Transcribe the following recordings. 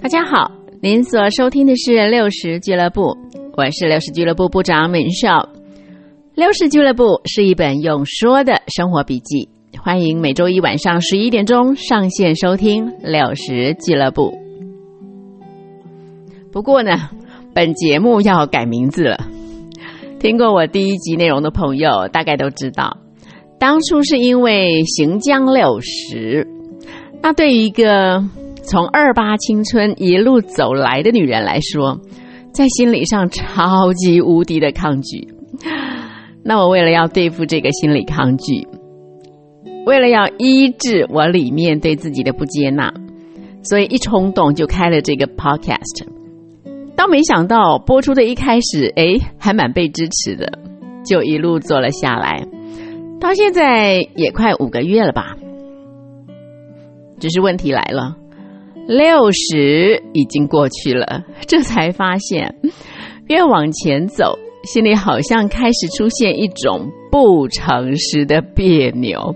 大家好，您所收听的是六十俱乐部，我是六十俱乐部部长敏少。六十俱乐部是一本用说的生活笔记，欢迎每周一晚上十一点钟上线收听六十俱乐部。不过呢，本节目要改名字了。听过我第一集内容的朋友，大概都知道，当初是因为行将六十，那对于一个。从二八青春一路走来的女人来说，在心理上超级无敌的抗拒。那我为了要对付这个心理抗拒，为了要医治我里面对自己的不接纳，所以一冲动就开了这个 podcast。倒没想到播出的一开始，哎，还蛮被支持的，就一路做了下来，到现在也快五个月了吧。只是问题来了。六十已经过去了，这才发现，越往前走，心里好像开始出现一种不诚实的别扭。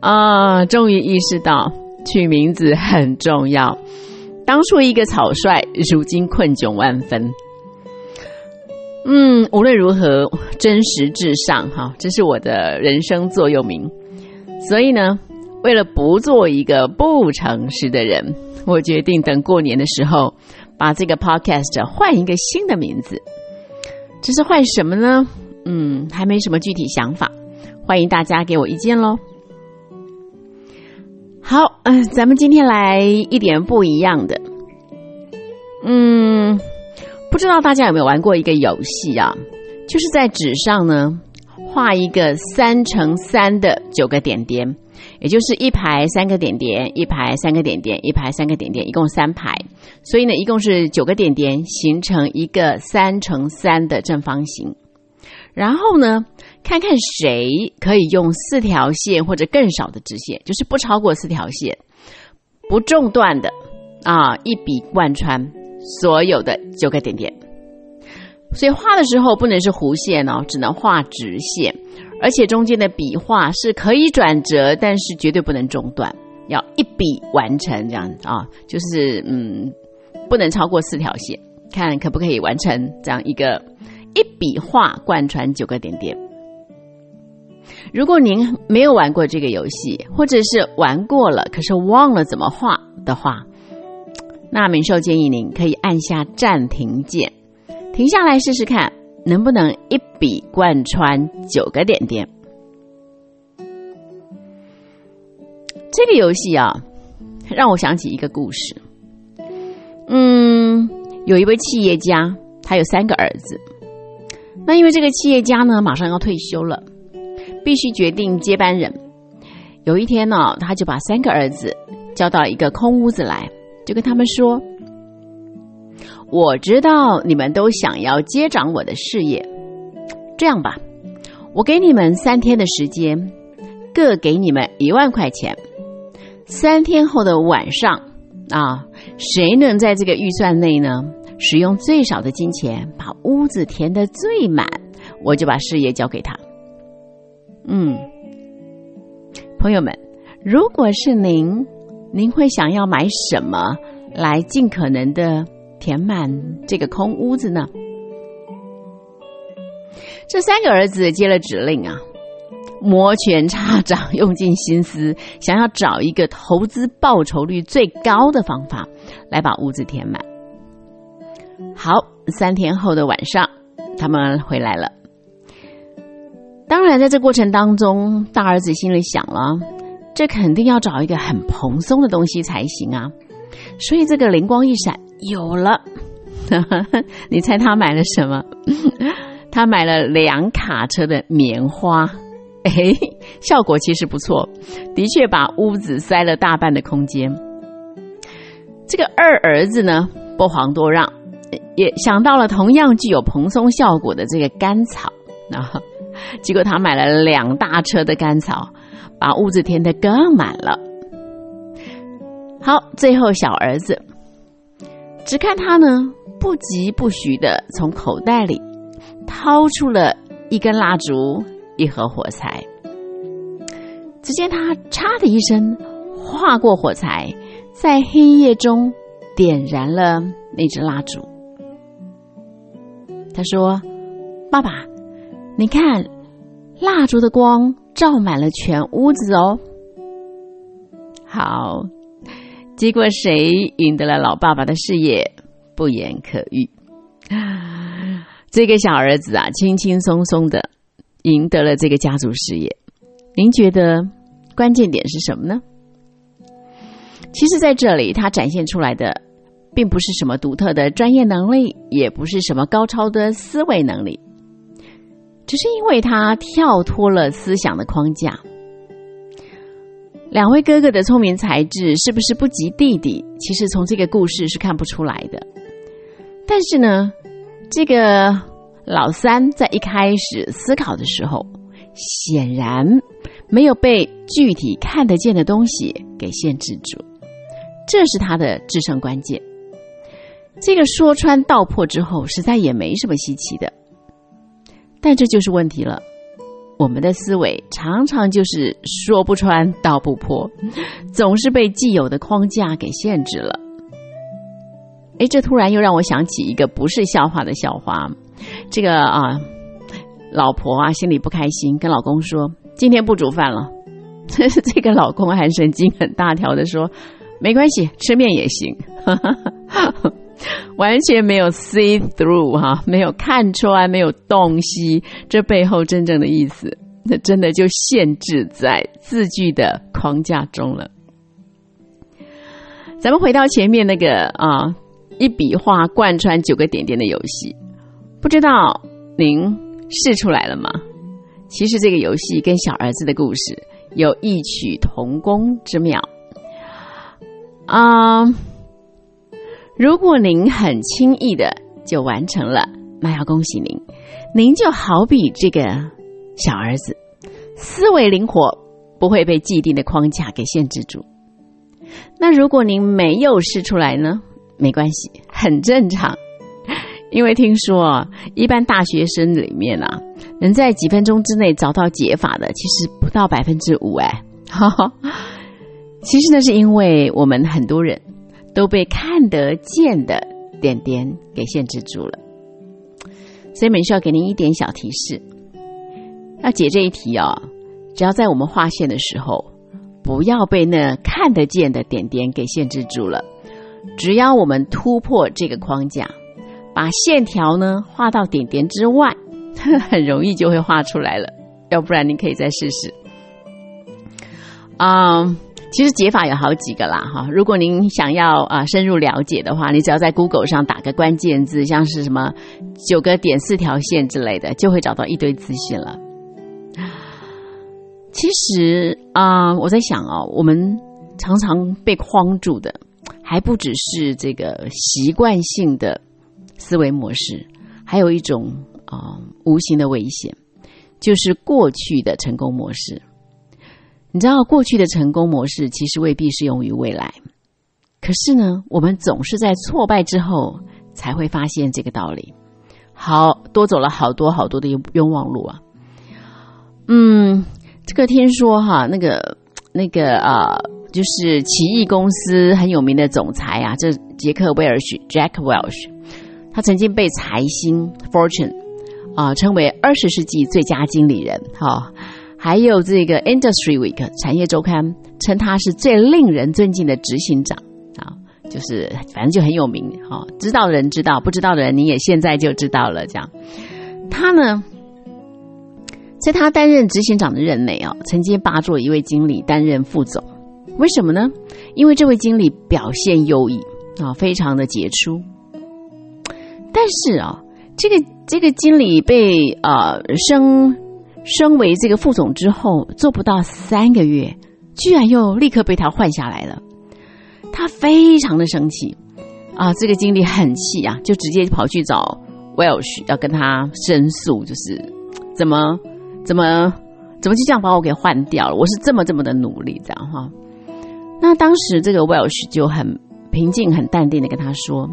啊，终于意识到取名字很重要。当初一个草率，如今困窘万分。嗯，无论如何，真实至上，哈，这是我的人生座右铭。所以呢。为了不做一个不诚实的人，我决定等过年的时候把这个 podcast 换一个新的名字。只是换什么呢？嗯，还没什么具体想法，欢迎大家给我意见喽。好，嗯，咱们今天来一点不一样的。嗯，不知道大家有没有玩过一个游戏啊？就是在纸上呢画一个三乘三的九个点点。也就是一排三个点点，一排三个点点，一排三个点点，一共三排，所以呢，一共是九个点点，形成一个三乘三的正方形。然后呢，看看谁可以用四条线或者更少的直线，就是不超过四条线，不中断的啊，一笔贯穿所有的九个点点。所以画的时候不能是弧线哦，只能画直线。而且中间的笔画是可以转折，但是绝对不能中断，要一笔完成这样啊，就是嗯，不能超过四条线，看可不可以完成这样一个一笔画贯穿九个点点。如果您没有玩过这个游戏，或者是玩过了可是忘了怎么画的话，那明寿建议您可以按下暂停键，停下来试试看。能不能一笔贯穿九个点点？这个游戏啊，让我想起一个故事。嗯，有一位企业家，他有三个儿子。那因为这个企业家呢，马上要退休了，必须决定接班人。有一天呢，他就把三个儿子叫到一个空屋子来，就跟他们说。我知道你们都想要接掌我的事业，这样吧，我给你们三天的时间，各给你们一万块钱。三天后的晚上，啊，谁能在这个预算内呢，使用最少的金钱把屋子填得最满，我就把事业交给他。嗯，朋友们，如果是您，您会想要买什么来尽可能的？填满这个空屋子呢？这三个儿子接了指令啊，摩拳擦掌，用尽心思，想要找一个投资报酬率最高的方法来把屋子填满。好，三天后的晚上，他们回来了。当然，在这过程当中，大儿子心里想了，这肯定要找一个很蓬松的东西才行啊。所以这个灵光一闪。有了，你猜他买了什么？他买了两卡车的棉花，哎，效果其实不错，的确把屋子塞了大半的空间。这个二儿子呢，不遑多让，也想到了同样具有蓬松效果的这个干草，然后，结果他买了两大车的干草，把屋子填得更满了。好，最后小儿子。只看他呢，不疾不徐的从口袋里掏出了一根蜡烛、一盒火柴。只见他“嚓”的一声划过火柴，在黑夜中点燃了那支蜡烛。他说：“爸爸，你看，蜡烛的光照满了全屋子哦。”好，结果谁赢得了老爸爸的事业，不言可喻。这个小儿子啊，轻轻松松的赢得了这个家族事业。您觉得关键点是什么呢？其实，在这里他展现出来的，并不是什么独特的专业能力，也不是什么高超的思维能力，只是因为他跳脱了思想的框架。两位哥哥的聪明才智是不是不及弟弟？其实从这个故事是看不出来的。但是呢，这个老三在一开始思考的时候，显然没有被具体看得见的东西给限制住。这是他的制胜关键。这个说穿道破之后，实在也没什么稀奇的。但这就是问题了，我们的思维常常就是说不穿道不破，总是被既有的框架给限制了。哎，这突然又让我想起一个不是笑话的笑话。这个啊，老婆啊心里不开心，跟老公说：“今天不煮饭了。” 这个老公还神经很大条的说。没关系，吃面也行，完全没有 see through 哈，没有看穿，没有洞悉这背后真正的意思，那真的就限制在字句的框架中了。咱们回到前面那个啊，一笔画贯穿九个点点的游戏，不知道您试出来了吗？其实这个游戏跟小儿子的故事有异曲同工之妙。啊，如果您很轻易的就完成了，那要恭喜您，您就好比这个小儿子，思维灵活，不会被既定的框架给限制住。那如果您没有试出来呢？没关系，很正常，因为听说，一般大学生里面啊，能在几分钟之内找到解法的，其实不到百分之五哎。其实呢，是因为我们很多人都被看得见的点点给限制住了，所以美需要给您一点小提示。要解这一题哦，只要在我们画线的时候，不要被那看得见的点点给限制住了。只要我们突破这个框架，把线条呢画到点点之外，很容易就会画出来了。要不然，你可以再试试。啊。其实解法有好几个啦，哈！如果您想要啊深入了解的话，你只要在 Google 上打个关键字，像是什么九个点四条线之类的，就会找到一堆资讯了。其实啊，我在想哦，我们常常被框住的，还不只是这个习惯性的思维模式，还有一种啊无形的危险，就是过去的成功模式。你知道过去的成功模式其实未必适用于未来，可是呢，我们总是在挫败之后才会发现这个道理。好多走了好多好多的冤枉路啊！嗯，这个听说哈，那个那个啊，就是奇异公司很有名的总裁啊，这杰克威尔许 （Jack Welch），他曾经被财新 （Fortune） 啊称为二十世纪最佳经理人。哈。还有这个 Industry Week 产业周刊称他是最令人尊敬的执行长啊，就是反正就很有名哈，知道的人知道，不知道的人你也现在就知道了。这样，他呢，在他担任执行长的任内啊，曾经拔做一位经理担任副总，为什么呢？因为这位经理表现优异啊，非常的杰出。但是啊，这个这个经理被呃升。升为这个副总之后，做不到三个月，居然又立刻被他换下来了。他非常的生气啊！这个经理很气啊，就直接跑去找 Welsh 要跟他申诉，就是怎么怎么怎么就这样把我给换掉了？我是这么这么的努力，这样哈。那当时这个 Welsh 就很平静、很淡定的跟他说：“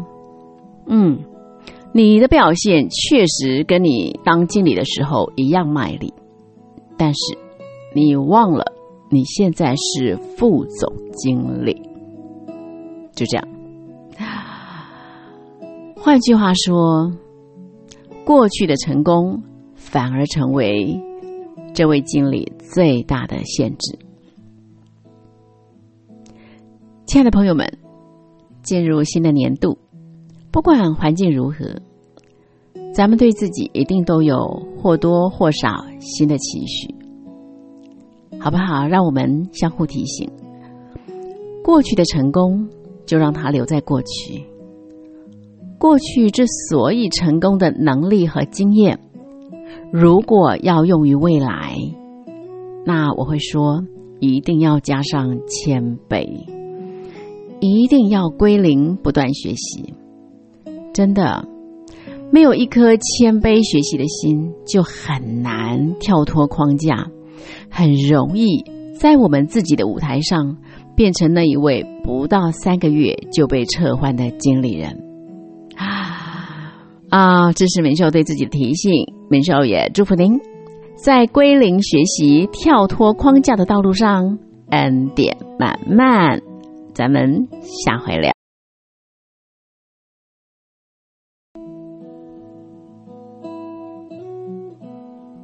嗯，你的表现确实跟你当经理的时候一样卖力。”但是，你忘了，你现在是副总经理，就这样。换句话说，过去的成功反而成为这位经理最大的限制。亲爱的朋友们，进入新的年度，不管环境如何，咱们对自己一定都有或多或少新的期许，好不好？让我们相互提醒，过去的成功就让它留在过去。过去之所以成功的能力和经验，如果要用于未来，那我会说，一定要加上谦卑。一定要归零，不断学习。真的，没有一颗谦卑学习的心，就很难跳脱框架，很容易在我们自己的舞台上变成那一位不到三个月就被撤换的经理人。啊啊！这是明秀对自己的提醒。明秀也祝福您，在归零学习、跳脱框架的道路上，恩典满满。咱们下回聊。